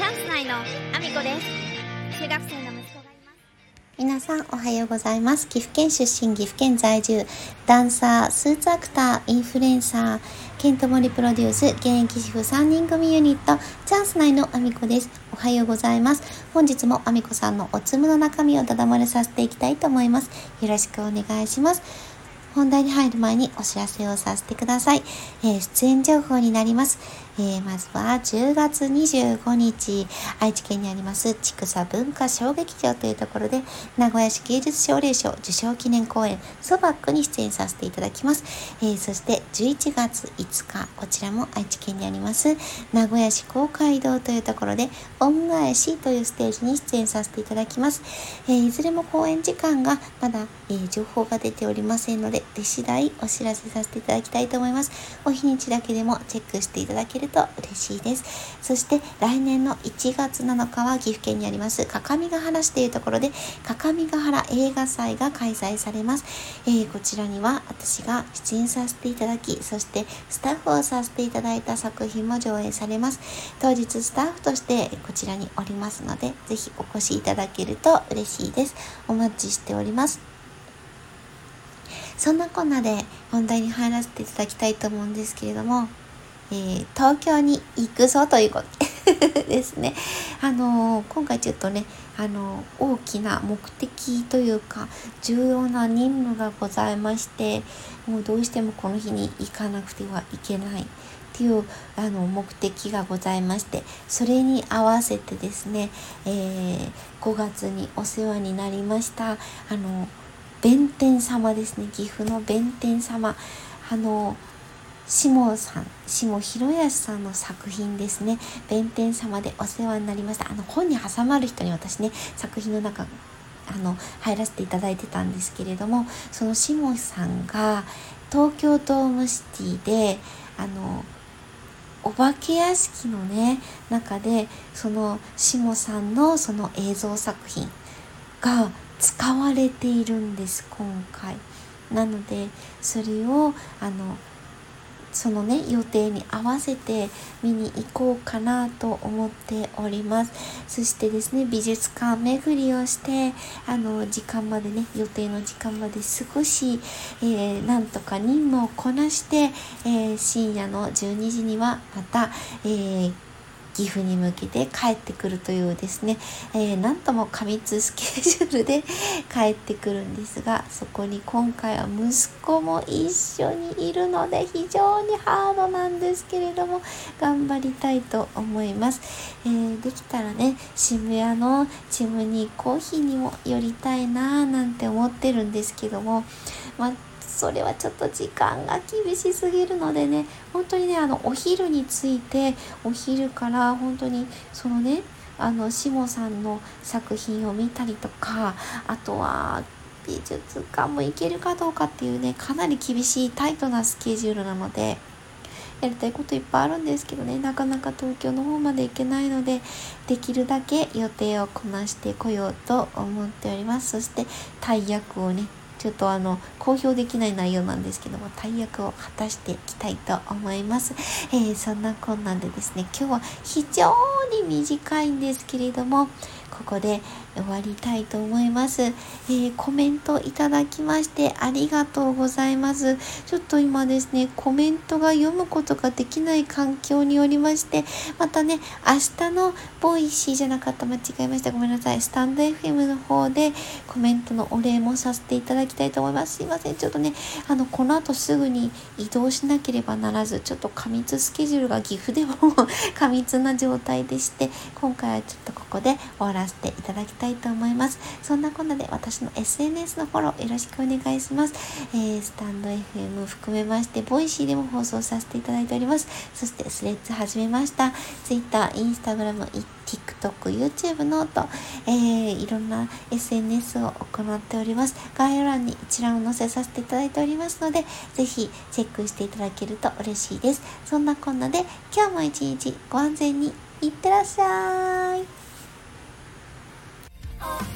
チャンス内のアミコです。中学生の息子がいます。皆さんおはようございます。岐阜県出身岐阜県在住。ダンサースーツアクターインフルエンサーケントモリプロデュース現役主婦3人組ユニットチャンス内のアミコです。おはようございます。本日もアミコさんのおつむの中身をただ漏れさせていきたいと思います。よろしくお願いします。本題に入る前にお知らせをさせてください。えー、出演情報になります。えー、まずは10月25日、愛知県にあります千草文化小劇場というところで、名古屋市芸術奨励賞受賞記念公演、ソバックに出演させていただきます。えー、そして11月5日、こちらも愛知県にあります、名古屋市公会堂というところで、恩返しというステージに出演させていただきます。えいずれも公演時間がまだ、え情報が出ておりませんので、出次第お知らせさせていただきたいと思います。お日にちだけでもチェックしていただけると嬉しいです。そして来年の1月7日は岐阜県にあります各務原市というところで各務原映画祭が開催されます。えー、こちらには私が出演させていただき、そしてスタッフをさせていただいた作品も上映されます。当日スタッフとしてこちらにおりますので、ぜひお越しいただけると嬉しいです。お待ちしております。そんなこんなで本題に入らせていただきたいと思うんですけれども、えー、東京に行くぞということ ですね。あのー、今回ちょっとね、あのー、大きな目的というか、重要な任務がございまして、もうどうしてもこの日に行かなくてはいけない。っていうあの目的がございましてそれに合わせてですね、えー、5月にお世話になりましたあの弁天様ですね岐阜の弁天様あの下さん下広康さんの作品ですね弁天様でお世話になりましたあの本に挟まる人に私ね作品の中あの入らせていただいてたんですけれどもその下さんが東京ドームシティであのお化け屋敷のね中でその下さんのその映像作品が使われているんです今回。なのでそれをあのそのね予定に合わせて見に行こうかなと思っております。そしてですね美術館巡りをしてあの時間までね予定の時間まで少し、えー、なんとか任務をこなして、えー、深夜の12時にはまた、えー岐阜に向けて帰ってくるというですね、えー、なんとも過密スケジュールで 帰ってくるんですがそこに今回は息子も一緒にいるので非常にハードなんですけれども頑張りたいと思います、えー、できたらね渋谷のチムニーコーヒーにも寄りたいなーなんて思ってるんですけどもまあそれはちょっと時間が厳しすぎるのでね本当にねあのお昼についてお昼から本当にそのねあの下さんの作品を見たりとかあとは美術館も行けるかどうかっていうねかなり厳しいタイトなスケジュールなのでやりたいこといっぱいあるんですけどねなかなか東京の方まで行けないのでできるだけ予定をこなしてこようと思っております。そして大役をねちょっとあの公表できない内容なんですけども大役を果たしていきたいと思います、えー、そんなこんなでですね今日は非常に短いんですけれどもここで終わりたいと思います。えー、コメントいただきましてありがとうございます。ちょっと今ですね、コメントが読むことができない環境におりまして、またね、明日のボイシーじゃなかった、間違えました。ごめんなさい。スタンド FM の方でコメントのお礼もさせていただきたいと思います。すいません。ちょっとね、あの、この後すぐに移動しなければならず、ちょっと過密スケジュールが岐阜でも 過密な状態でして、今回はちょっとここで終わらせていただきたいと思います。そんなこんなで私の SNS のフォローよろしくお願いします。えー、スタンド FM 含めまして、ボイシーでも放送させていただいております。そしてスレッズ始めました。Twitter、Instagram、TikTok、YouTube ノート、えー、いろんな SNS を行っております。概要欄に一覧を載せさせていただいておりますので、ぜひチェックしていただけると嬉しいです。そんなこんなで、今日も一日ご安全にいってらっしゃい。Oh.